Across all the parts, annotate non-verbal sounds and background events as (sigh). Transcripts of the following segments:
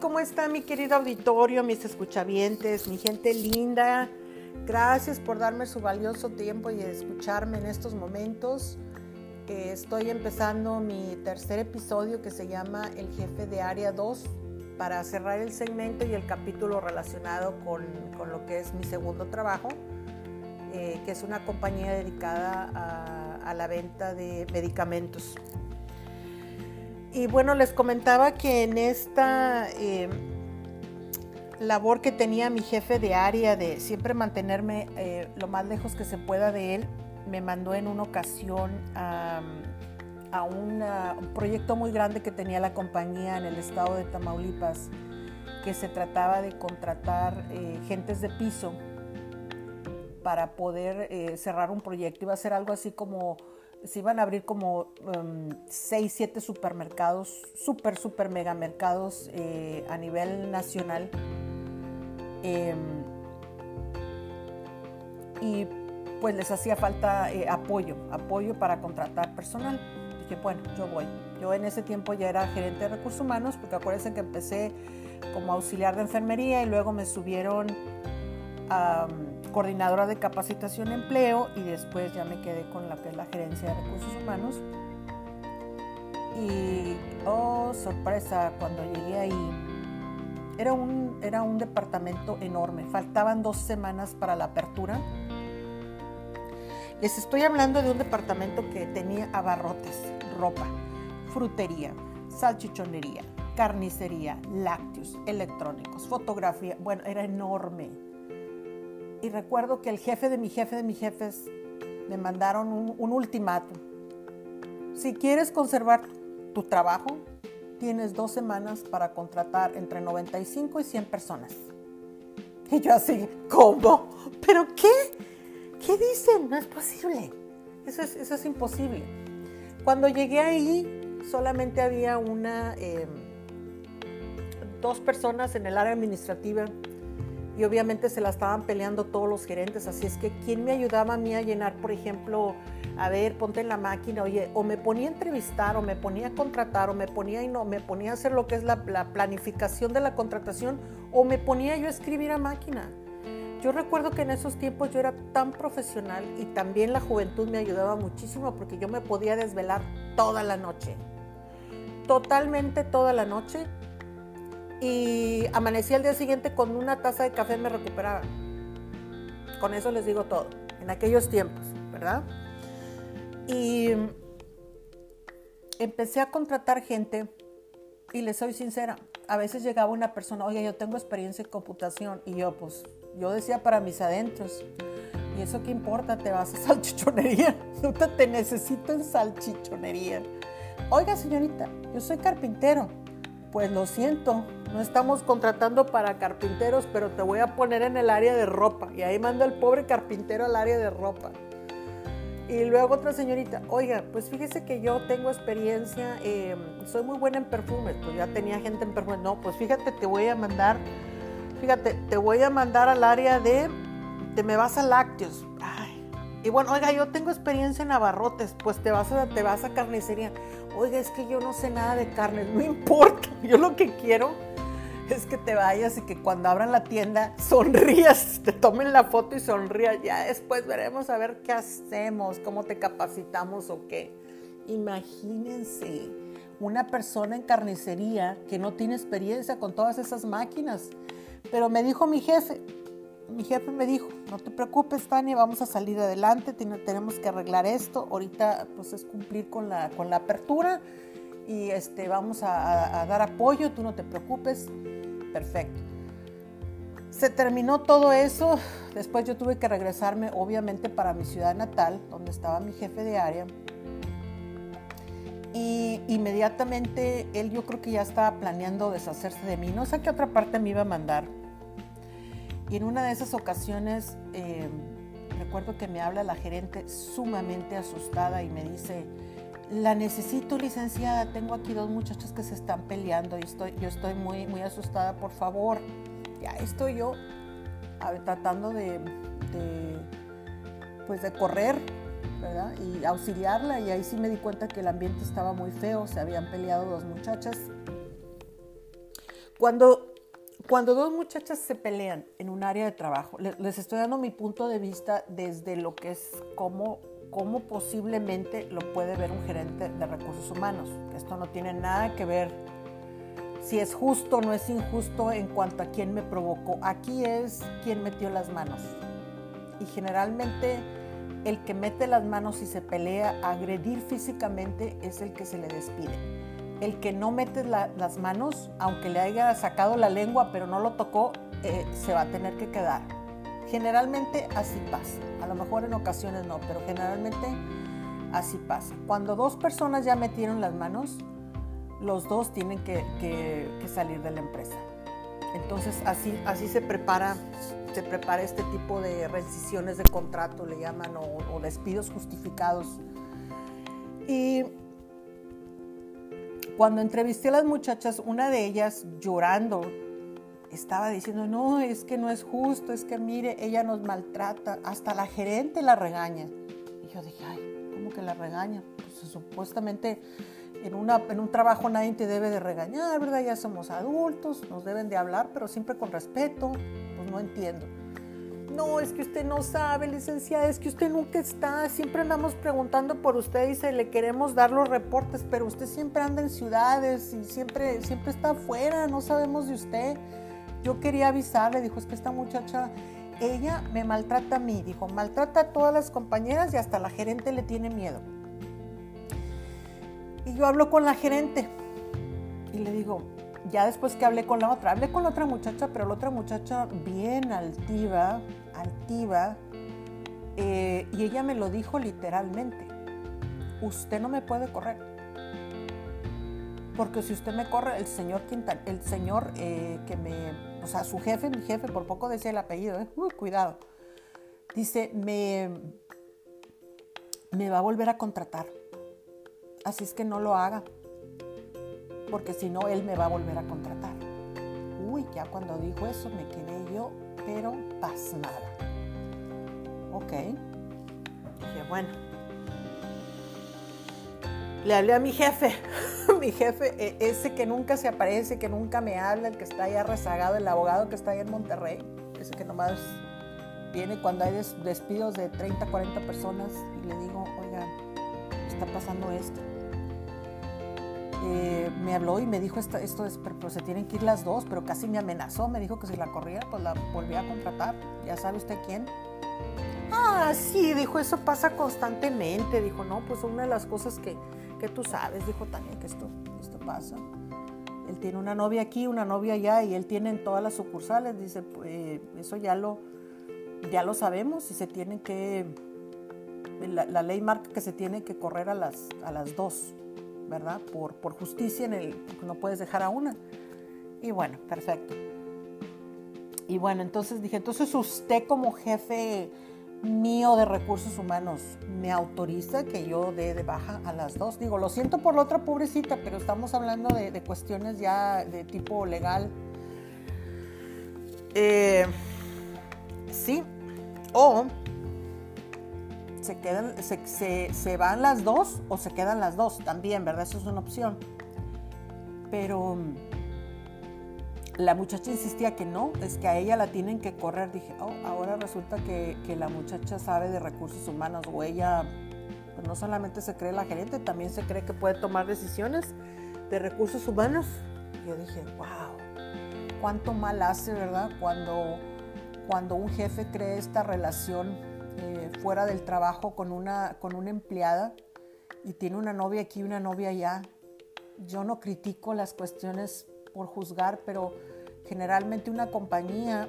¿cómo está mi querido auditorio, mis escuchavientes, mi gente linda? Gracias por darme su valioso tiempo y escucharme en estos momentos. estoy empezando mi tercer episodio que se llama El jefe de área 2 para cerrar el segmento y el capítulo relacionado con, lo que es mi segundo trabajo, eh, que es una compañía dedicada a la venta de medicamentos. Y bueno, les comentaba que en esta eh, labor que tenía mi jefe de área de siempre mantenerme eh, lo más lejos que se pueda de él, me mandó en una ocasión a, un proyecto muy grande que tenía la compañía en el estado de Tamaulipas, que se trataba de contratar eh, gentes de piso para poder cerrar un proyecto. Iba a ser algo así como se iban a abrir como 6, um, 7 supermercados, super, super mega mercados eh, a nivel nacional. Em, y pues les hacía falta eh, apoyo, apoyo para contratar personal. Dije, bueno, yo voy. Yo en ese tiempo ya era gerente de recursos humanos, porque acuérdense que empecé como auxiliar de enfermería y luego me subieron a coordinadora de capacitación empleo y después ya me quedé con la que es la gerencia de recursos humanos. Y, oh, sorpresa, cuando llegué ahí, era un, era un departamento enorme, faltaban dos semanas para la apertura. Les estoy hablando de un departamento que tenía abarrotes, ropa, frutería, salchichonería, carnicería, lácteos, electrónicos, fotografía, bueno, era enorme y recuerdo que el jefe de mi jefe de mis jefes me mandaron un, un ultimátum. Si quieres conservar tu trabajo, tienes dos semanas para contratar entre 95 y 100 personas. Y yo así, ¿cómo? ¿Pero qué? ¿Qué dicen? No es posible. Eso es, imposible. Cuando llegué ahí, solamente había una, em, dos personas en el área administrativa y obviamente se la estaban peleando todos los gerentes, así es que ¿quién me ayudaba a mí a llenar, por ejemplo, a ver, ponte en la máquina, oye, o me ponía a entrevistar, o me ponía a contratar, o me ponía y no, me ponía a hacer lo que es la, la planificación de la contratación, o me ponía yo a escribir a máquina. Yo recuerdo que en esos tiempos yo era tan profesional y también la juventud me ayudaba muchísimo porque yo me podía desvelar toda la noche. Totalmente toda la noche y amanecí al día siguiente con una taza de café me recuperaba. Con eso les digo todo, en aquellos tiempos, ¿verdad? Y empecé a contratar gente y les soy sincera, a veces llegaba una persona, oye, yo tengo experiencia en computación y yo pues, yo decía para mis adentros, ¿y eso qué importa? Te vas a (laughs) salchichonería, no te necesito en salchichonería. Oiga señorita, yo soy carpintero, pues lo siento, no estamos contratando para carpinteros, pero te voy a poner en el área de ropa. Y ahí manda el pobre carpintero al área de ropa. Y luego otra señorita, oiga, pues fíjese que yo tengo experiencia, em, soy muy buena en perfumes, pues ya tenía gente en perfumes. No, pues fíjate, te voy a mandar, fíjate, te voy a mandar al área de, te me vas a lácteos. Y bueno, oiga, yo tengo experiencia en abarrotes, pues te vas a, te vas a carnicería. Oiga, es que yo no sé nada de carne, no (laughs) importa, yo lo que quiero es que te vayas y que cuando abran la tienda sonrías, (laughs) te tomen la foto y sonrías. Ya después veremos a ver qué hacemos, cómo te capacitamos o qué. Imagínense una persona en carnicería que no tiene experiencia con todas esas máquinas. Pero me dijo mi jefe, mi jefe me dijo, no te preocupes Tania, vamos a salir adelante, tenemos que arreglar esto, ahorita pues es cumplir con la, con la apertura y este, vamos a, dar apoyo, tú no te preocupes, perfecto. Se terminó todo eso, después yo tuve que regresarme obviamente para mi ciudad natal, donde estaba mi jefe de área. Y inmediatamente él yo creo que ya estaba planeando deshacerse de mí, no sé a qué otra parte me iba a mandar y en una de esas ocasiones eh, recuerdo que me habla la gerente sumamente asustada y me dice, la necesito licenciada, tengo aquí dos muchachos que se están peleando y estoy, yo estoy muy, muy asustada, por favor. Ya estoy yo tratando de, pues de correr, ¿verdad? Y auxiliarla. Y ahí sí me di cuenta que el ambiente estaba muy feo, se habían peleado dos muchachas. Cuando, cuando dos muchachas se pelean en un área de trabajo, les estoy dando mi punto de vista desde lo que es cómo, cómo posiblemente lo puede ver un gerente de recursos humanos. Esto no tiene nada que ver si es justo o no es injusto en cuanto a quién me provocó. Aquí es quién metió las manos. Y generalmente el que mete las manos y se pelea a agredir físicamente es el que se le despide. El que no mete las manos, aunque le haya sacado la lengua pero no lo tocó, eh, se va a tener que quedar. Generalmente así pasa. A lo mejor en ocasiones no, pero generalmente así pasa. Cuando dos personas ya metieron las manos, los dos tienen que, salir de la empresa. Entonces así, así se, prepara, se prepara este tipo de rescisiones de contrato, le llaman, o, despidos justificados. Y cuando entrevisté a las muchachas, una de ellas llorando, estaba diciendo, no, es que no es justo, es que mire, ella nos maltrata, hasta la gerente la regaña. Y yo dije, ay, ¿cómo que la regaña? Pues supuestamente en, una, en un trabajo nadie te debe de regañar, ¿verdad? Ya somos adultos, nos deben de hablar, pero siempre con respeto. Pues no entiendo. No, es que usted no sabe, licenciada, es que usted nunca está, siempre andamos preguntando por usted y se le queremos dar los reportes, pero usted siempre anda en ciudades y siempre, siempre está afuera, no sabemos de usted. Yo quería avisarle, dijo, es que esta muchacha, ella me maltrata a mí, dijo, maltrata a todas las compañeras y hasta la gerente le tiene miedo. Y yo hablo con la gerente y le digo, ya después que hablé con la otra, hablé con la otra muchacha, pero la otra muchacha bien altiva, altiva, eh, y ella me lo dijo literalmente, usted no me puede correr. Porque si usted me corre, el señor Quintal, el señor eh, que me, o sea, su jefe, mi jefe, por poco decía el apellido, ¿eh? Cuidado. Dice, me, me va a volver a contratar. Así es que no lo haga, porque si no, él me va a volver a contratar. Uy, ya cuando dijo eso me quedé yo, pero pasmada. Ok. Dije, bueno. Le hablé a mi jefe, (laughs) mi jefe, e, ese que nunca se aparece, que nunca me habla, el que está allá rezagado, el abogado que está ahí en Monterrey, ese que nomás viene cuando hay despidos de 30, 40 personas y le digo, oiga, está pasando esto. Eh, me habló y me dijo esto, esto es, pero, se tienen que ir las dos, pero casi me amenazó, me dijo que si la corría, pues la volvía a contratar. Ya sabe usted quién. Ah, sí, dijo, eso pasa constantemente. Dijo, no, pues una de las cosas que, que tú sabes, dijo también que esto, esto pasa. Él tiene una novia aquí, una novia allá, y él tiene en todas las sucursales. Dice, pues, eso ya lo, ya lo sabemos y se tiene que, la, la, ley marca que se tiene que correr a las, a las dos. ¿Verdad? Por, justicia en el, no puedes dejar a una. Y bueno, perfecto. Y bueno, entonces dije, entonces usted como jefe mío de recursos humanos me autoriza que yo dé de baja a las dos. Digo, lo siento por la otra pobrecita, pero estamos hablando de, de cuestiones ya de tipo legal. Eh, sí, o se, quedan, se, van las dos o se quedan las dos también, ¿verdad? Eso es una opción. Pero mm, la muchacha insistía que no, es que a ella la tienen que correr. Dije, oh, ahora resulta que, la muchacha sabe de recursos humanos o ella pues no solamente se cree la gerente, también se cree que puede tomar decisiones de recursos humanos. yo dije, wow, cuánto mal hace, ¿verdad? Cuando, cuando un jefe cree esta relación eh, fuera del trabajo con una, con una empleada y tiene una novia aquí y una novia allá. Yo no critico las cuestiones por juzgar, pero generalmente una compañía,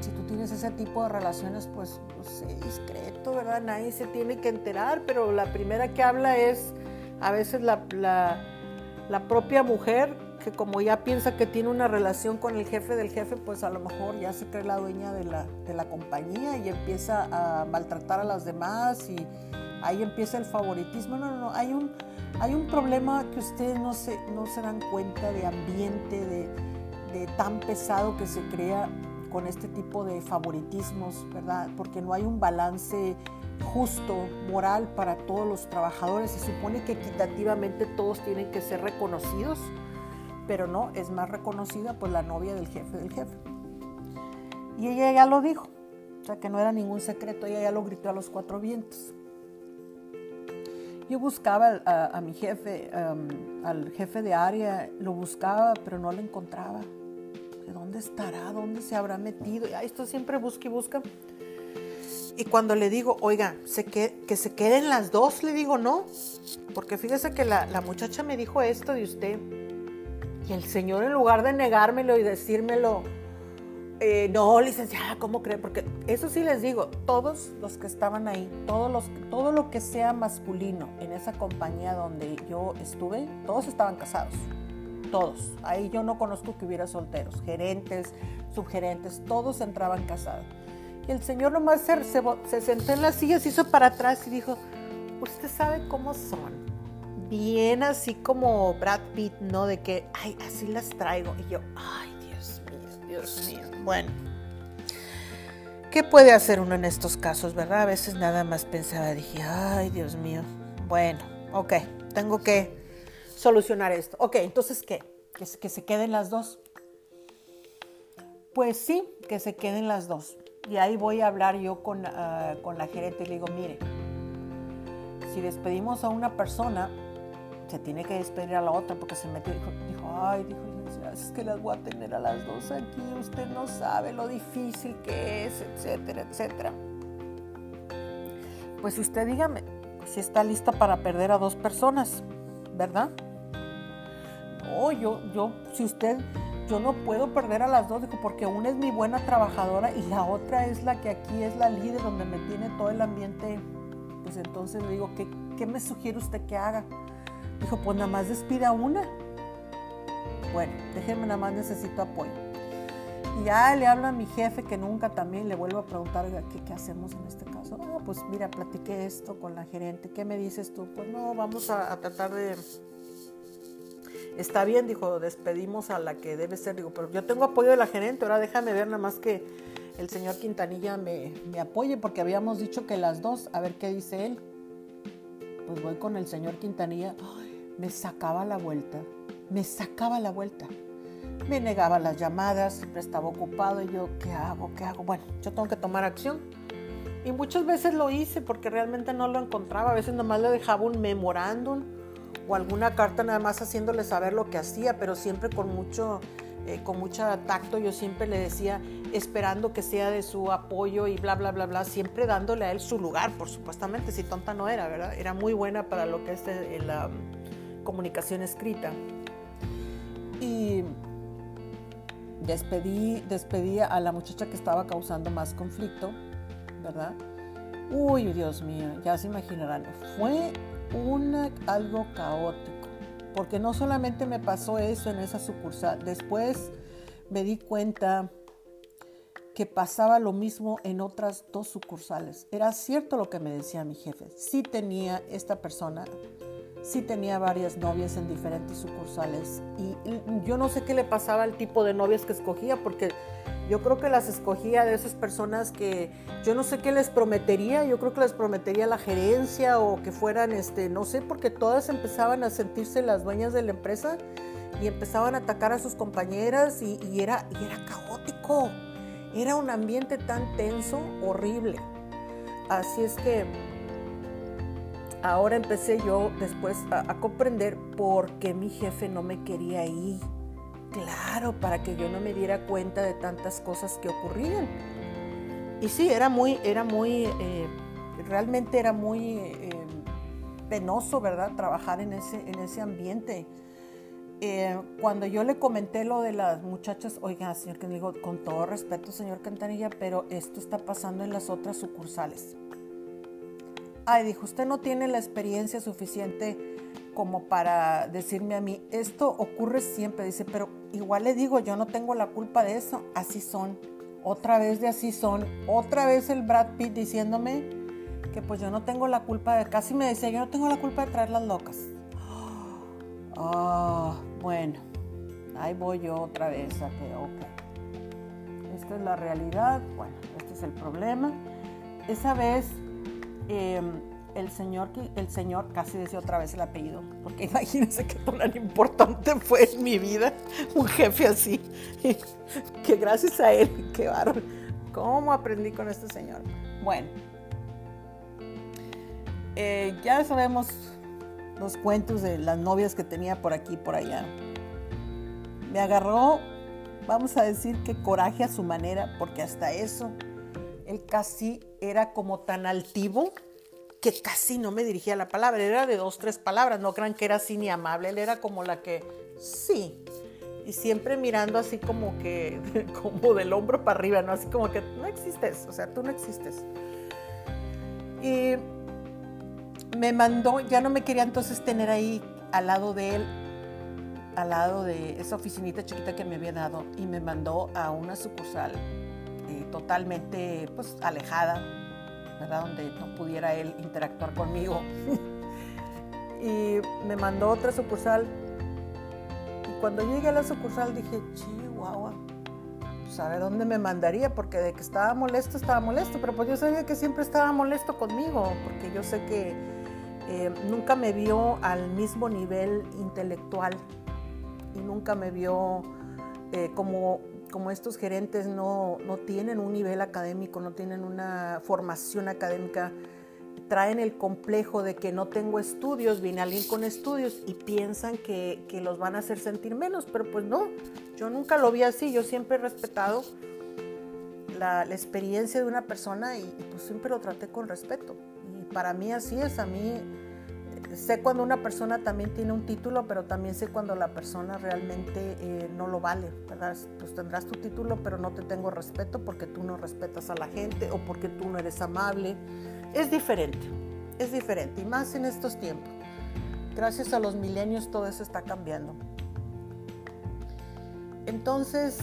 si tú tienes ese tipo de relaciones, pues, pues discreto, ¿verdad? Nadie se tiene que enterar, pero la primera que habla es a veces la, la, la propia mujer que como ya piensa que tiene una relación con el jefe del jefe, pues a lo mejor ya se cree la dueña de la, de la compañía y empieza a maltratar a las demás y ahí empieza el favoritismo. No, no, no, hay un, hay un problema que ustedes no se, no se dan cuenta de ambiente, de, de tan pesado que se crea con este tipo de favoritismos, ¿verdad? Porque no hay un balance justo, moral para todos los trabajadores. Se supone que equitativamente todos tienen que ser reconocidos pero no, es más reconocida por la novia del jefe del jefe. Y ella ya lo dijo, o sea que no era ningún secreto, ella ya lo gritó a los cuatro vientos. Yo buscaba a, mi jefe, al jefe de área, lo buscaba, pero no lo encontraba. ¿De dónde estará? ¿Dónde se habrá metido? Y esto siempre busca y busca. Y cuando le digo, oiga, que, que se queden las dos, le digo no. Porque fíjese que la, la muchacha me dijo esto de usted. Y el señor, en lugar de negármelo y decírmelo, eh, no, licenciada, ¿cómo cree? Porque eso sí les digo, todos los que estaban ahí, todos los, todo lo que sea masculino en esa compañía donde yo estuve, todos estaban casados. Todos. Ahí yo no conozco que hubiera solteros, gerentes, subgerentes, todos entraban casados. Y el señor nomás se, se, se sentó en la silla, se hizo para atrás y dijo, usted sabe cómo son. Bien así como Brad Pitt, ¿no? De que, ay, así las traigo. Y yo, ay, Dios mío, Dios mío. Bueno, ¿qué puede hacer uno en estos casos, verdad? A veces nada más pensaba, dije, ay, Dios mío. Bueno, ok, tengo que solucionar esto. Ok, entonces, ¿qué? Que, se queden las dos. Pues sí, que se queden las dos. Y ahí voy a hablar yo con, ah, con la gerente y le digo, mire, si despedimos a una persona, se tiene que despedir a la otra porque se metió, dijo, dijo ay, dijo, es que las voy a tener a las dos aquí, usted no sabe lo difícil que es, etcétera, etcétera. Pues usted dígame si está lista para perder a dos personas, ¿verdad? No, yo, yo, si usted, yo no puedo perder a las dos, dijo, porque una es mi buena trabajadora y la otra es la que aquí es la líder, donde me tiene todo el ambiente. Pues entonces le digo, ¿qué, qué me sugiere usted que haga? Dijo, pues nada más despida una bueno, déjenme nada más necesito apoyo. Y ya le hablo a mi jefe que nunca también le vuelvo a preguntar, ¿qué, qué hacemos en este caso? Ah, pues mira, platiqué esto con la gerente, ¿qué me dices tú? Pues no, vamos a, tratar de... Está bien, dijo, despedimos a la que debe ser. Digo, pero yo tengo apoyo de la gerente, ahora déjame ver nada más que el señor Quintanilla me, me apoye, porque habíamos dicho que las dos, a ver qué dice él. Pues voy con el señor Quintanilla, me sacaba la vuelta me sacaba la vuelta. Me negaba las llamadas, siempre estaba ocupado y yo, ¿qué hago? ¿Qué hago? Bueno, yo tengo que tomar acción. Y muchas veces lo hice porque realmente no lo encontraba. A veces nomás le dejaba un memorándum o alguna carta nada más haciéndole saber lo que hacía, pero siempre con mucho, eh, con tacto. Yo siempre le decía, esperando que sea de su apoyo y bla, bla, bla, bla, siempre dándole a él su lugar, por supuestamente, si tonta no era, ¿verdad? Era muy buena para lo que es la comunicación escrita y despedí, despedí a la muchacha que estaba causando más conflicto, ¿verdad? Uy, Dios mío, ya se imaginarán, fue una, algo caótico, porque no solamente me pasó eso en esa sucursal, después me di cuenta que pasaba lo mismo en otras dos sucursales. Era cierto lo que me decía mi jefe, sí tenía esta persona sí tenía varias novias en diferentes sucursales y, yo no sé qué le pasaba al tipo de novias que escogía porque yo creo que las escogía de esas personas que yo no sé qué les prometería, yo creo que les prometería la gerencia o que fueran, este, no sé, porque todas empezaban a sentirse las dueñas de la empresa y empezaban a atacar a sus compañeras y, era, y era caótico, era un ambiente tan tenso, horrible. Así es que ahora empecé yo después a, comprender por qué mi jefe no me quería ahí. Claro, para que yo no me diera cuenta de tantas cosas que ocurrían. Y sí, era muy, era muy, eh, realmente era muy eh, penoso, ¿verdad? Trabajar en ese, en ese ambiente. Eh, cuando yo le comenté lo de las muchachas, oiga, señor que digo, con todo respeto, señor Cantanilla, pero esto está pasando en las otras sucursales ay, dijo, usted no tiene la experiencia suficiente como para decirme a mí, esto ocurre siempre, dice, pero igual le digo, yo no tengo la culpa de eso, así son, otra vez de así son, otra vez el Brad Pitt diciéndome que pues yo no tengo la culpa de, casi me decía, yo no tengo la culpa de traerlas locas. (gasps) Ah, bueno, ahí voy yo otra vez a ok, esta es la realidad, bueno, este es el problema. Esa vez Em, el señor, el señor, casi decía otra vez el apellido, porque (laughs) imagínense qué tan importante fue en mi vida un jefe así, (laughs) que gracias a él, (laughs) qué barro, cómo aprendí con este señor. Bueno, eh, ya sabemos los cuentos de las novias que tenía por aquí y por allá. Me agarró, vamos a decir que coraje a su manera, porque hasta eso, él casi era como tan altivo que casi no me dirigía la palabra, era de dos, tres palabras, no crean que era así ni amable, él era como la que, sí, y siempre mirando así como que, (laughs) como del hombro para arriba, ¿no? Así como que no existes, o sea, tú no existes. Y me mandó, ya no me quería entonces tener ahí al lado de él, al lado de esa oficinita chiquita que me había dado, y me mandó a una sucursal totalmente, pues, alejada, donde no pudiera él interactuar conmigo. (laughs) y me mandó otra sucursal. Y cuando llegué a la sucursal dije, chihuahua, pues a ver dónde me mandaría, porque de que estaba molesto, estaba molesto, pero pues yo sabía que siempre estaba molesto conmigo, porque yo sé que eh, nunca me vio al mismo nivel intelectual y nunca me vio eh, como como estos gerentes no, tienen un nivel académico, no tienen una formación académica, traen el complejo de que no tengo estudios, viene alguien con estudios y piensan que, los van a hacer sentir menos, pero pues no, yo nunca lo vi así, yo siempre he respetado la, experiencia de una persona y, y, pues siempre lo traté con respeto. Y para mí así es, a mí sé cuando una persona también tiene un título, pero también sé cuando la persona realmente eh, no lo vale. Pues tendrás tu título, pero no te tengo respeto porque tú no respetas a la gente o porque tú no eres amable. Es diferente, es diferente, y más en estos tiempos. Gracias a los milenios todo eso está cambiando. Entonces,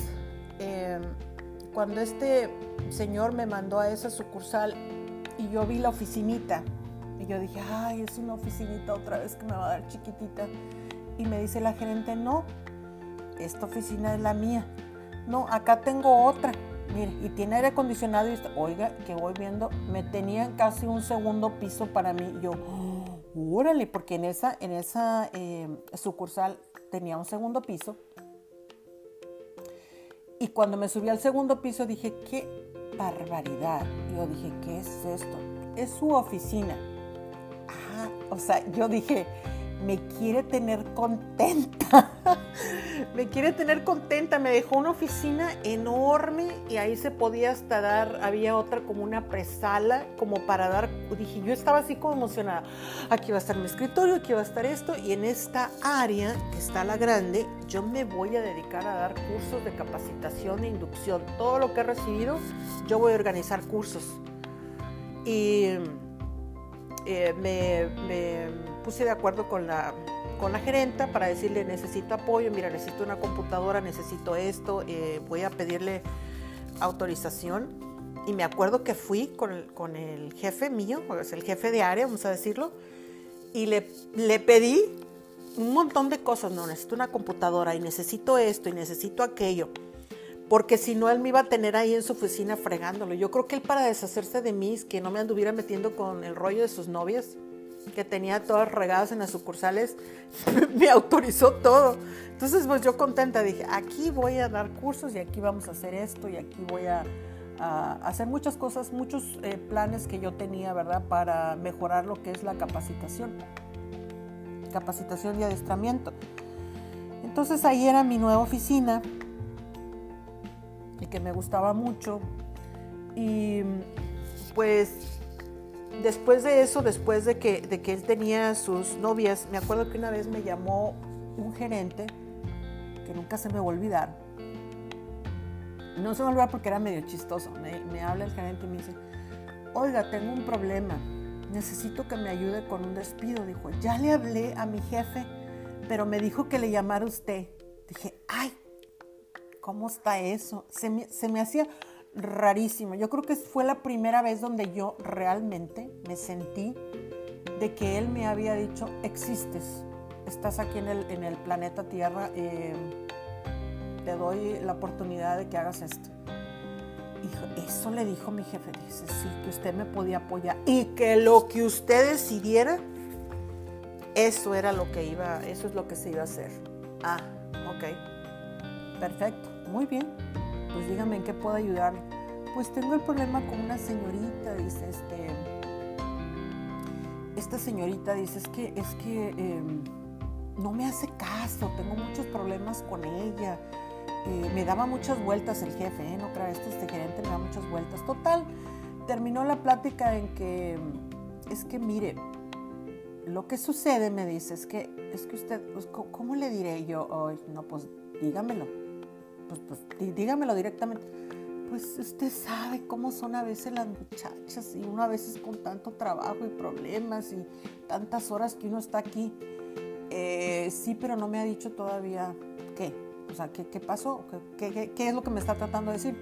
em, cuando este señor me mandó a esa sucursal y yo vi la oficinita, y yo dije, ay, es una oficinita otra vez que me va a dar chiquitita. Y me dice la gerente, no, esta oficina es la mía. No, acá tengo otra. Mire, y tiene aire acondicionado. Y oiga, que voy viendo, me tenían casi un segundo piso para mí. yo, órale, porque en esa, en esa eh, sucursal tenía un segundo piso. Y cuando me subí al segundo piso dije, qué barbaridad. Yo dije, ¿qué es esto? Es su oficina o sea, yo dije, me quiere tener contenta. (laughs) me quiere tener contenta. Me dejó una oficina enorme y ahí se podía hasta dar, había otra como una presala, como para dar, dije, yo estaba así como emocionada. Aquí va a estar mi escritorio, aquí va a estar esto. Y en esta área, que está la grande, yo me voy a dedicar a dar cursos de capacitación e inducción. Todo lo que he recibido, yo voy a organizar cursos. Y eh, me, puse de acuerdo con la, con la gerenta para decirle necesito apoyo, mira, necesito una computadora, necesito esto, eh, voy a pedirle autorización. Y me acuerdo que fui con el, con el jefe mío, el jefe de área, vamos a decirlo, y le, le pedí un montón de cosas, no, necesito una computadora y necesito esto y necesito aquello porque si no él me iba a tener ahí en su oficina fregándolo. Yo creo que él para deshacerse de mí, que no me anduviera metiendo con el rollo de sus novias, que tenía todas regadas en las sucursales, (laughs) me autorizó todo. Entonces, pues yo contenta dije, aquí voy a dar cursos y aquí vamos a hacer esto y aquí voy a, hacer muchas cosas, muchos eh, planes que yo tenía, ¿verdad? Para mejorar lo que es la capacitación. Capacitación y adiestramiento. Entonces ahí era mi nueva oficina y que me gustaba mucho. Y pues después de eso, después de que, de que él tenía sus novias, me acuerdo que una vez me llamó un gerente, que nunca se me va a olvidar. No se me olvida porque era medio chistoso. Me habla el gerente y me dice, oiga, tengo un problema. Necesito que me ayude con un despido. Dijo, ya le hablé a mi jefe, pero me dijo que le llamara usted. Dije, ay, ¿Cómo está eso? Se me, hacía rarísimo. Yo creo que fue la primera vez donde yo realmente me sentí de que él me había dicho, existes, estás aquí en el, planeta Tierra, eh, te doy la oportunidad de que hagas esto. eso le dijo mi jefe, dice, sí, que usted me podía apoyar y que lo que usted decidiera, eso era lo que iba, eso es lo que se iba a hacer. Ah, ok, perfecto, muy bien, pues dígame en qué puedo ayudar. Pues tengo el problema con una señorita, dice, este, esta señorita dice, es que, es que em, no me hace caso, tengo muchos problemas con ella eh, me daba muchas vueltas el jefe, ¿eh? no creo, este, este gerente me da muchas vueltas. Total, terminó la plática en que, es que mire, lo que sucede, me dice, es que, es que usted, pues, ¿cómo le diré yo? hoy no, pues dígamelo, pues, pues dígamelo directamente. Pues usted sabe cómo son a veces las muchachas y uno a veces con tanto trabajo y problemas y tantas horas que uno está aquí. Eh, sí, pero no me ha dicho todavía qué. O sea, ¿qué, pasó? ¿Qué, ¿Qué, es lo que me está tratando de decir?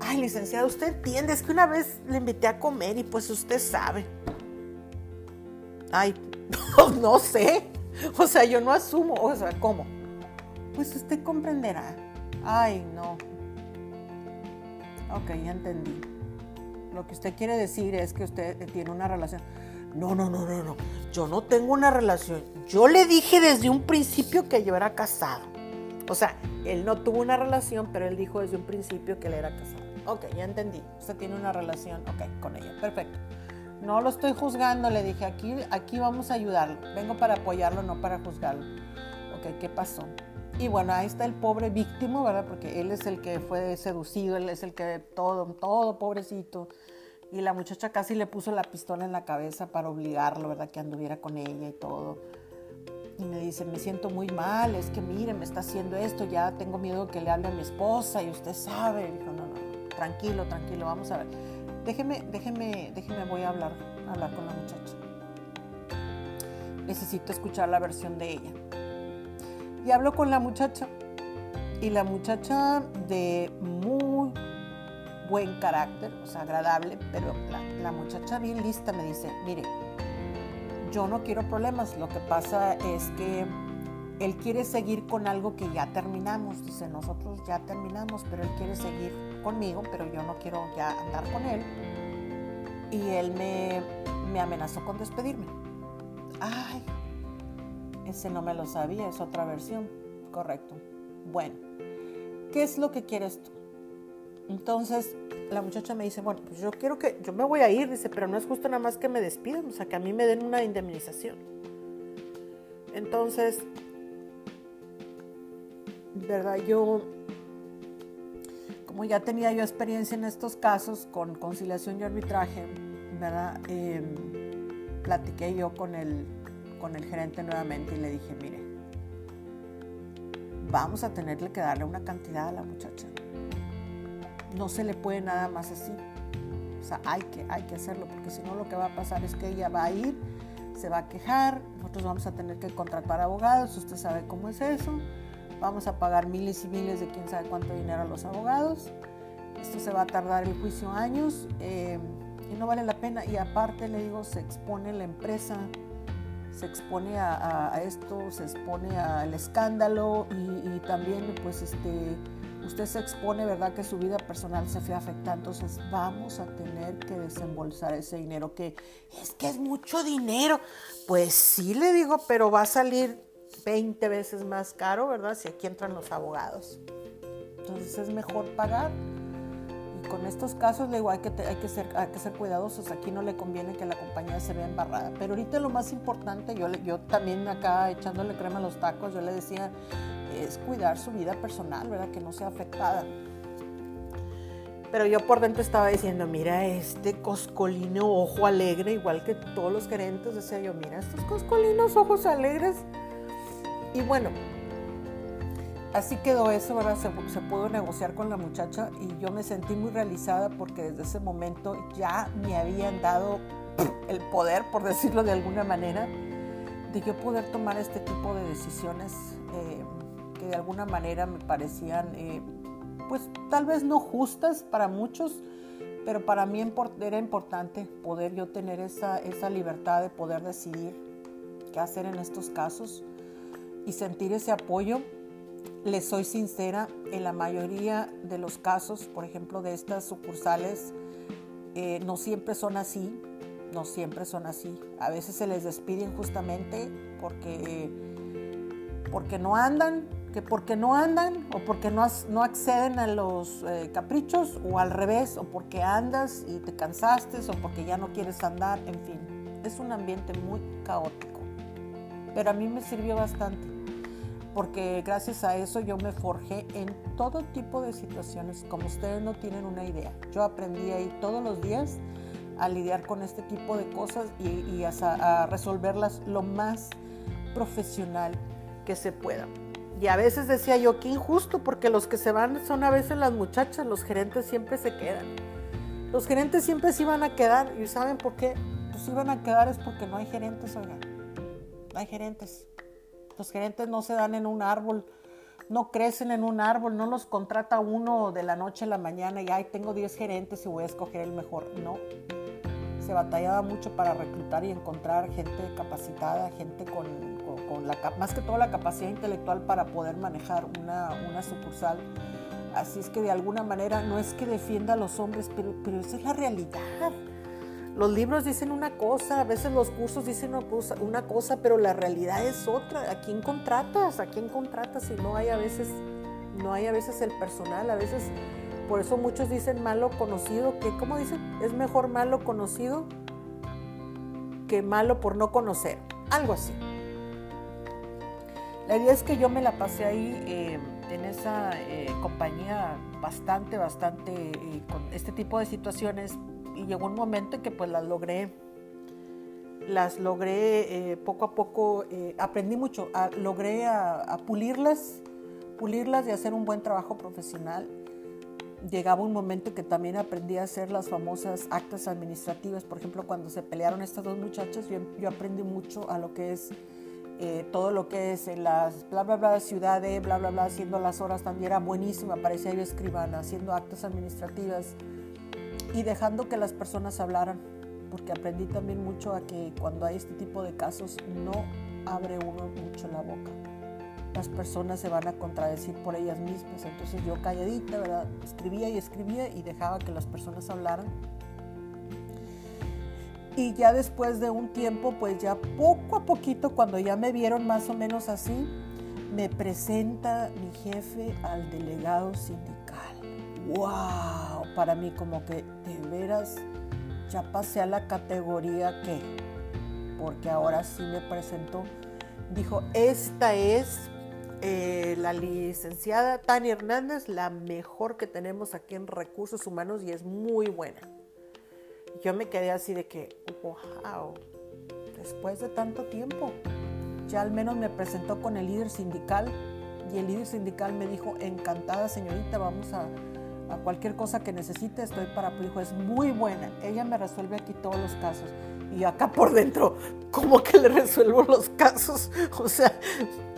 Ay, licenciada, usted entiende, es que una vez le invité a comer y pues usted sabe. Ay, (laughs) no, sé. O sea, yo no asumo. O sea, ¿cómo? Pues usted comprenderá. Ay, no. Ok, ya entendí. Lo que usted quiere decir es que usted tiene una relación. No, no, no, no, no. Yo no tengo una relación. Yo le dije desde un principio que yo era casado. O sea, él no tuvo una relación, pero él dijo desde un principio que él era casado. Ok, ya entendí. Usted tiene una relación, ok, con ella. Perfecto. No lo estoy juzgando, le dije, aquí, aquí vamos a ayudarlo. Vengo para apoyarlo, no para juzgarlo. Ok, ¿qué pasó? Y bueno, ahí está el pobre víctima, ¿verdad? Porque él es el que fue seducido, él es el que todo, todo pobrecito. Y la muchacha casi le puso la pistola en la cabeza para obligarlo, ¿verdad? Que anduviera con ella y todo y me dice, me siento muy mal, es que mire, me está haciendo esto, ya tengo miedo que le hable a mi esposa y usted sabe. dijo, no, no, tranquilo, tranquilo, vamos a ver. Déjeme, déjeme, déjeme, voy a hablar, hablar con la muchacha. Necesito escuchar la versión de ella. Y hablo con la muchacha. Y la muchacha de muy buen carácter, o sea, agradable, pero la, muchacha bien lista me dice, mire, yo no quiero problemas, lo que pasa es que él quiere seguir con algo que ya terminamos, dice, nosotros ya terminamos, pero él quiere seguir conmigo, pero yo no quiero ya andar con él. Y él me amenazó con despedirme. Ay, ese no me lo sabía, es otra versión, correcto. Bueno, ¿qué es lo que quieres tú? Entonces la muchacha me dice, bueno, pues yo quiero que, yo me voy a ir, dice, pero no es justo nada más que me despidan, o sea, que a mí me den una indemnización. Entonces, ¿verdad? Yo, como ya tenía yo experiencia en estos casos con conciliación y arbitraje, ¿verdad? Em, platiqué yo con el, con el gerente nuevamente y le dije, mire, vamos a tenerle que darle una cantidad a la muchacha no se le puede nada más así. O sea, hay que, hay que hacerlo, porque si no lo que va a pasar es que ella va a ir, se va a quejar, nosotros vamos a tener que contratar abogados, usted sabe cómo es eso, vamos a pagar miles y miles de quién sabe cuánto dinero a los abogados, esto se va a tardar el juicio años eh, y no vale la pena, y aparte le digo, se expone la empresa, se expone a, esto, se expone al escándalo y, también pues este usted se expone, ¿verdad? Que su vida personal se fue afectando, entonces vamos a tener que desembolsar ese dinero, que es que es mucho dinero. Pues sí le digo, pero va a salir 20 veces más caro, ¿verdad? Si aquí entran los abogados. Entonces es mejor pagar. Con estos casos, le digo, hay que, hay que, ser, cuidadosos. Aquí no le conviene que la compañía se vea embarrada. Pero ahorita lo más importante, yo, yo también acá echándole crema a los tacos, yo le decía, es cuidar su vida personal, ¿verdad? Que no sea afectada. Pero yo por dentro estaba diciendo, mira este coscolino ojo alegre, igual que todos los gerentes, decía yo, mira estos coscolinos ojos alegres. Y bueno, así quedó eso, ¿verdad? Se, pudo negociar con la muchacha y yo me sentí muy realizada porque desde ese momento ya me habían dado el poder, por decirlo de alguna manera, de yo poder tomar este tipo de decisiones. Eh, que de alguna manera me parecían, eh, pues tal vez no justas para muchos, pero para mí era importante poder yo tener esa, esa libertad de poder decidir qué hacer en estos casos y sentir ese apoyo. Les soy sincera, en la mayoría de los casos, por ejemplo, de estas sucursales, eh, no siempre son así, no siempre son así. A veces se les despiden justamente porque, porque no andan, que porque no andan o porque no, no acceden a los eh, caprichos o al revés, o porque andas y te cansaste o porque ya no quieres andar, en fin. Es un ambiente muy caótico. Pero a mí me sirvió bastante porque gracias a eso yo me forjé en todo tipo de situaciones, como ustedes no tienen una idea. Yo aprendí ahí todos los días a lidiar con este tipo de cosas y, a, resolverlas lo más profesional que se pueda. Y a veces decía yo, qué injusto, porque los que se van son a veces las muchachas, los gerentes siempre se quedan. Los gerentes siempre se iban a quedar, y ¿saben por qué? Pues iban a quedar es porque no hay gerentes, oigan. No hay gerentes. Los gerentes no se dan en un árbol, no crecen en un árbol, no los contrata uno de la noche a la mañana y, ay, tengo 10 gerentes y voy a escoger el mejor. No. Se batallaba mucho para reclutar y encontrar gente capacitada, gente con, con, la, más que todo la capacidad intelectual para poder manejar una, una sucursal. Así es que de alguna manera no es que defienda a los hombres, pero, pero esa es la realidad. Los libros dicen una cosa, a veces los cursos dicen una cosa, pero la realidad es otra. ¿A quién contratas? ¿A quién contratas si no hay a veces, no hay a veces el personal? A veces, por eso muchos dicen malo conocido, que, ¿cómo dicen? Es mejor malo conocido que malo por no conocer. Algo así. La idea es que yo me la pasé ahí eh, en esa eh, compañía bastante, bastante, eh, con este tipo de situaciones y llegó un momento en que pues las logré, las logré eh, poco a poco, eh, aprendí mucho, logré a, pulirlas, pulirlas y hacer un buen trabajo profesional. Llegaba un momento que también aprendí a hacer las famosas actas administrativas. Por ejemplo, cuando se pelearon estas dos muchachas, yo, aprendí mucho a lo que es eh, todo lo que es en las bla bla bla ciudad de bla bla bla haciendo las horas también era buenísima, parecía yo escribana, haciendo actas administrativas y dejando que las personas hablaran, porque aprendí también mucho a que cuando hay este tipo de casos no abre uno mucho la boca. Las personas se van a contradecir por ellas mismas. Entonces yo calladita, ¿verdad? Escribía y escribía y dejaba que las personas hablaran. Y ya después de un tiempo, pues ya poco a poquito, cuando ya me vieron más o menos así, me presenta mi jefe al delegado sindical wow, para mí como que de veras ya pasé a la categoría que, porque ahora sí me presentó, dijo, esta es eh, la licenciada Tania Hernández, la mejor que tenemos aquí en recursos humanos y es muy buena. Yo me quedé así de que, wow, después de tanto tiempo, ya al menos me presentó con el líder sindical y el líder sindical me dijo, encantada señorita, vamos a a cualquier cosa que necesite, estoy para tu hijo. Es muy buena. Ella me resuelve aquí todos los casos. Y acá por dentro, ¿cómo que le resuelvo los casos? (laughs) O sea,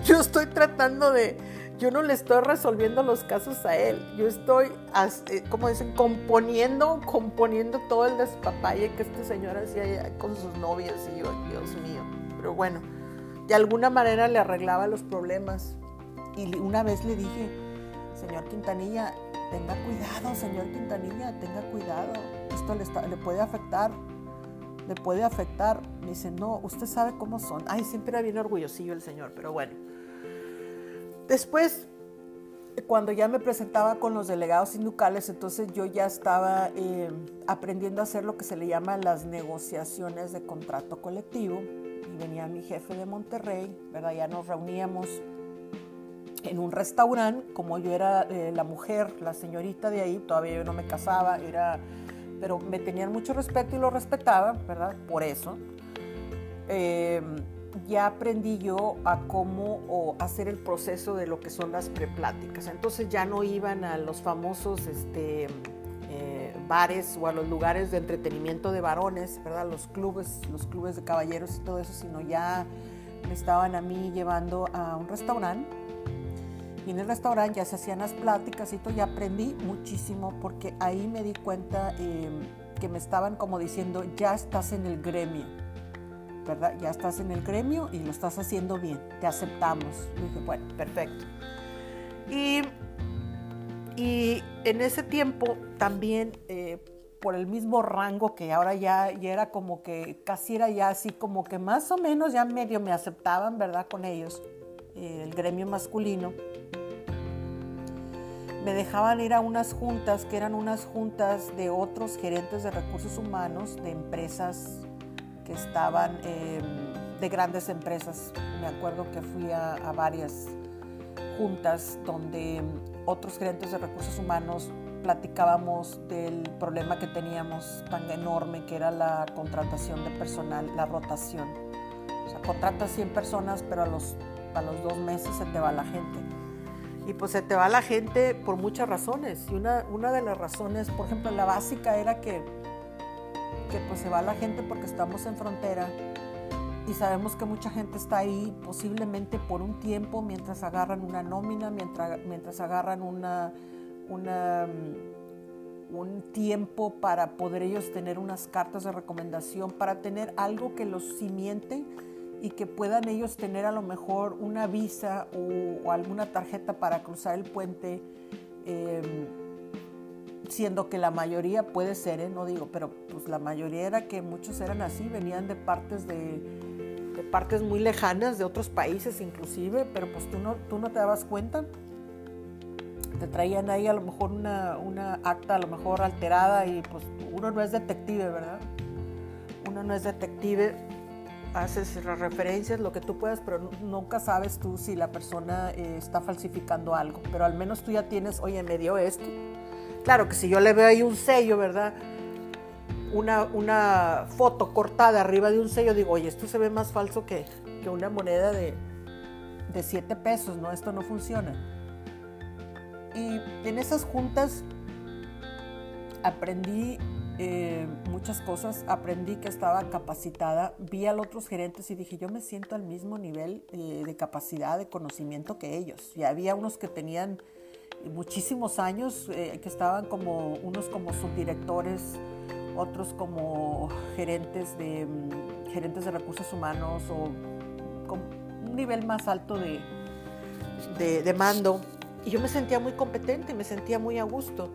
yo estoy tratando de, yo no le estoy resolviendo los casos a él. Yo estoy, eh, como dicen, componiendo, componiendo todo el despapalle que este señor hacía con sus novias. Y yo, Dios mío. Pero bueno, de alguna manera le arreglaba los problemas. Y una vez le dije, señor Quintanilla, tenga cuidado, señor Quintanilla, tenga cuidado, esto le, puede afectar, le puede afectar. Me dice, no, usted sabe cómo son. Ay, siempre era bien orgullosillo el señor, pero bueno. Después, cuando ya me presentaba con los delegados sindicales, entonces yo ya estaba eh, aprendiendo a hacer lo que se le llama las negociaciones de contrato colectivo. Y venía mi jefe de Monterrey, ¿verdad? Ya nos reuníamos en un restaurante, como yo era eh, la mujer, la señorita de ahí, todavía yo no me casaba, era, pero me tenían mucho respeto y lo respetaba, ¿verdad? Por eso. Eh, ya aprendí yo a cómo hacer el proceso de lo que son las prepláticas. Entonces ya no iban a los famosos este, eh, bares o a los lugares de entretenimiento de varones, ¿verdad? Los clubes, los clubes de caballeros y todo eso, sino ya me estaban a mí llevando a un restaurante en el restaurante ya se hacían las pláticas y todo, y aprendí muchísimo porque ahí me di cuenta em, que me estaban como diciendo, ya estás en el gremio, ¿verdad? Ya estás en el gremio y lo estás haciendo bien, te aceptamos. Dije, bueno, perfecto. Y, y en ese tiempo también, eh, por el mismo rango que ahora ya, ya era como que casi era ya así como que más o menos ya medio me aceptaban, ¿verdad? Con ellos, eh, el gremio masculino. Me dejaban ir a unas juntas que eran unas juntas de otros gerentes de recursos humanos de empresas que estaban, eh, de grandes empresas. Me acuerdo que fui a, a varias juntas donde otros gerentes de recursos humanos platicábamos del problema que teníamos tan enorme que era la contratación de personal, la rotación. O sea, contratas 100 personas, pero a los, a los dos meses se te va la gente. Y pues se te va la gente por muchas razones. Y una, una de las razones, por ejemplo, la básica era que, que pues se va la gente porque estamos en frontera y sabemos que mucha gente está ahí posiblemente por un tiempo mientras agarran una nómina, mientras, mientras agarran una, mm, un tiempo para poder ellos tener unas cartas de recomendación, para tener algo que los simiente y que puedan ellos tener a lo mejor una visa o, alguna tarjeta para cruzar el puente, em, siendo que la mayoría puede ser, ¿eh? no digo, pero pues la mayoría era que muchos eran así, venían de partes de partes muy lejanas, de otros países inclusive, pero pues tú no, tú no te dabas cuenta te traían ahí a lo mejor una, una, acta a lo mejor alterada y pues uno no es detective, ¿verdad? Uno no es detective, haces las referencias, lo que tú puedas, pero nunca sabes tú si la persona eh, está falsificando algo, pero al menos tú ya tienes, oye, me dio esto. Claro que si yo le veo ahí un sello, ¿verdad? Una, una foto cortada arriba de un sello, digo, oye, esto se ve más falso que, que una moneda de, de 7 pesos, ¿no? Esto no funciona. Y en esas juntas aprendí eh, muchas cosas, aprendí que estaba capacitada, vi a los otros gerentes y dije, yo me siento al mismo nivel eh, de capacidad, de conocimiento que ellos. Y había unos que tenían muchísimos años, eh, que estaban como unos como subdirectores, otros como gerentes de, mm, gerentes de recursos humanos o con un nivel más alto de, de, de mando. Y yo me sentía muy competente, me sentía muy a gusto.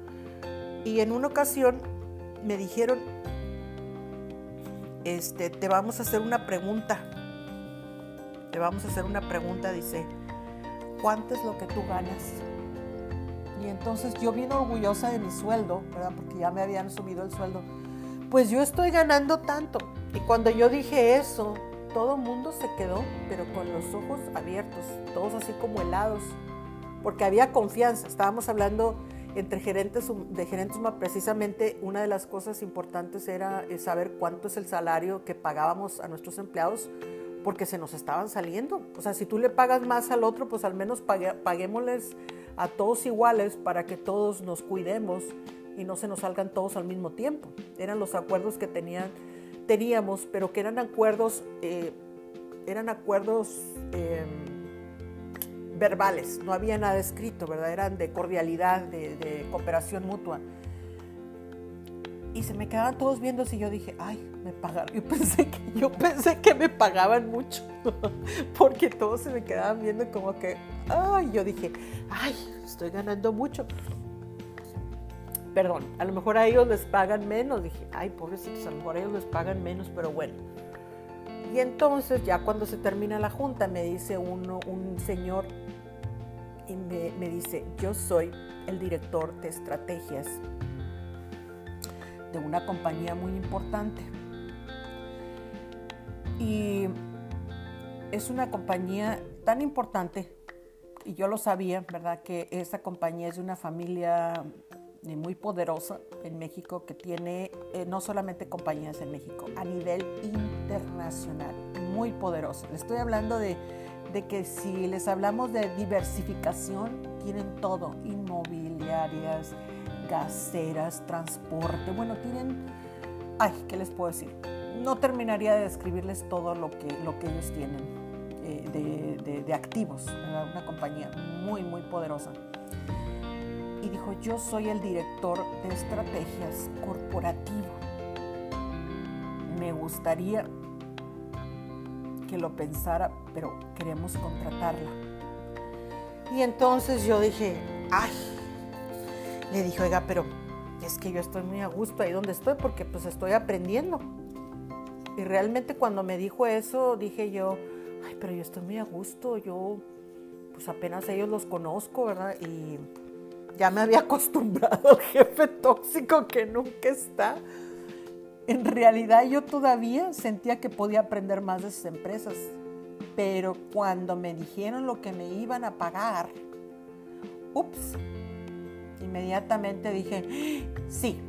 Y en una ocasión me dijeron, este, te vamos a hacer una pregunta. Te vamos a hacer una pregunta, dice, ¿cuánto es lo que tú ganas? Y entonces yo bien orgullosa de mi sueldo, ¿verdad? Porque ya me habían subido el sueldo. Pues yo estoy ganando tanto. Y cuando yo dije eso, todo mundo se quedó, pero con los ojos abiertos, todos así como helados porque había confianza. Estábamos hablando entre gerentes de gerentes precisamente una de las cosas importantes era eh, saber cuánto es el salario que pagábamos a nuestros empleados porque se nos estaban saliendo. O sea, si tú le pagas más al otro, pues al menos paguémosles a todos iguales para que todos nos cuidemos y no se nos salgan todos al mismo tiempo. Eran los acuerdos que tenían, teníamos, pero que eran acuerdos, eh, eran acuerdos em, verbales, no había nada escrito, ¿verdad? Eran de cordialidad, de, cooperación mutua. Y se me quedaban todos viendo y yo dije, ay, me pagaron. (laughs) Yo pensé que, yo pensé que me pagaban mucho, (laughs) porque todos se me quedaban viendo como que, ay, yo dije, ay, estoy ganando mucho. Perdón, a lo mejor a ellos les pagan menos. Dije, ay, pobrecitos, a lo mejor a ellos les pagan menos, pero bueno. Y entonces ya cuando se termina la junta me dice uno, un señor y me, dice, yo soy el director de estrategias de una compañía muy importante. Y es una compañía tan importante, y yo lo sabía, ¿verdad? Que esa compañía es de una familia eh, muy poderosa en México que tiene eh, no solamente compañías en México, a nivel internacional, muy poderosa. Le estoy hablando de que si les hablamos de diversificación, tienen todo, inmobiliarias, gaseras, transporte, bueno, tienen, ay, ¿qué les puedo decir? No terminaría de describirles todo lo que, lo que ellos tienen eh, de, activos, una compañía muy, muy poderosa. Y dijo, yo soy el director de estrategias corporativo. Me gustaría que lo pensara, pero queremos contratarla. Y entonces yo dije, ay, le dije, oiga, pero es que yo estoy muy a gusto ahí donde estoy porque pues estoy aprendiendo. Y realmente cuando me dijo eso, dije yo, ay, pero yo estoy muy a gusto, yo pues apenas ellos los conozco, ¿verdad? Y ya me había (laughs) acostumbrado al jefe tóxico que nunca está. En realidad yo todavía sentía que podía aprender más de sus empresas, pero cuando me dijeron lo que me iban a pagar, ups, inmediatamente dije, sí,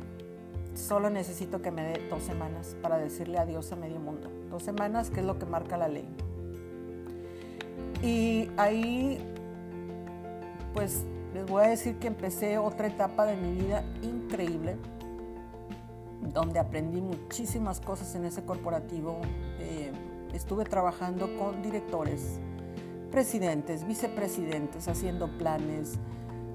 solo necesito que me dé dos semanas para decirle adiós a medio mundo. Dos semanas, que es lo que marca la ley. Y ahí, pues les voy a decir que empecé otra etapa de mi vida increíble, donde aprendí muchísimas cosas en ese corporativo. Eh, estuve trabajando con directores, presidentes, vicepresidentes, haciendo planes,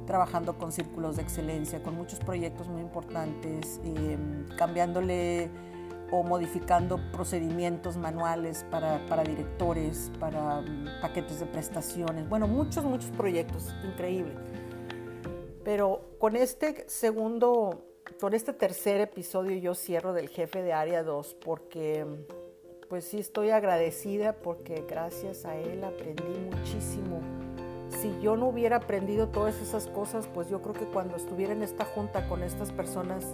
trabajando con círculos de excelencia, con muchos proyectos muy importantes, eh, cambiándole o modificando procedimientos manuales para, para directores, para um, paquetes de prestaciones, bueno, muchos, muchos proyectos, increíble. Pero con este segundo, con este tercer episodio yo cierro del jefe de área 2 porque pues sí estoy agradecida porque gracias a él aprendí muchísimo. Si yo no hubiera aprendido todas esas cosas, pues yo creo que cuando estuviera en esta junta con estas personas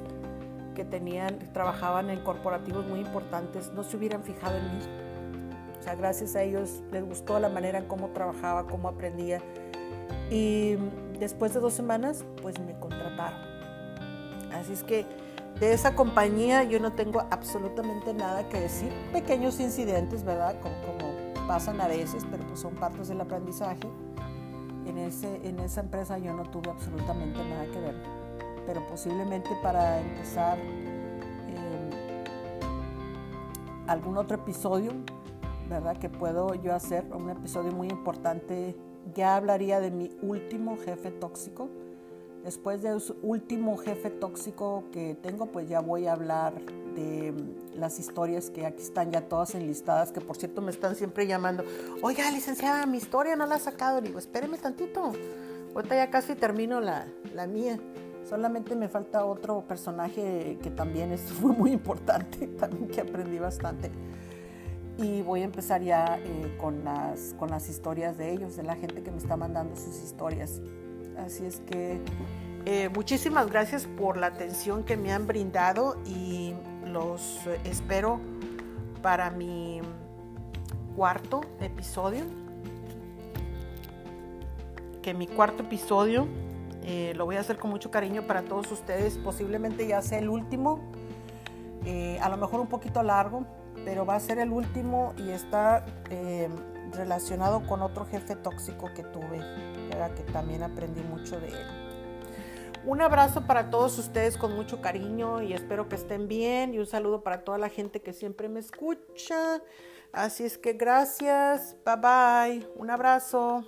que tenían, trabajaban en corporativos muy importantes, no se hubieran fijado en mí. O sea, gracias a ellos les gustó la manera en cómo trabajaba, cómo aprendía. Y después de dos semanas, pues me contrataron. Así es que de esa compañía yo no tengo absolutamente nada que decir. Pequeños incidentes, ¿verdad? Como, como pasan a veces, pero pues son partes del aprendizaje. En, ese, en esa empresa yo no tuve absolutamente nada que ver pero posiblemente para empezar eh, algún otro episodio, ¿verdad? Que puedo yo hacer, un episodio muy importante, ya hablaría de mi último jefe tóxico. Después del último jefe tóxico que tengo, pues ya voy a hablar de las historias que aquí están ya todas enlistadas, que por cierto me están siempre llamando, oiga, licenciada, mi historia no la ha sacado. digo, espéreme tantito, ahorita ya casi termino la, la mía. Solamente me falta otro personaje que también es, (laughs) muy importante, (laughs) también que aprendí bastante. Y voy a empezar ya eh, con, las, con las historias de ellos, de la gente que me está mandando sus historias. Así es que eh, muchísimas gracias por la atención que me han brindado y los espero para mi cuarto episodio. Que mi cuarto episodio eh, lo voy a hacer con mucho cariño para todos ustedes. Posiblemente ya sea el último, eh, a lo mejor un poquito largo, pero va a ser el último y está eh, relacionado con otro jefe tóxico que tuve, ¿verdad? que también aprendí mucho de él. Un abrazo para todos ustedes con mucho cariño y espero que estén bien y un saludo para toda la gente que siempre me escucha. Así es que gracias, bye bye, un abrazo.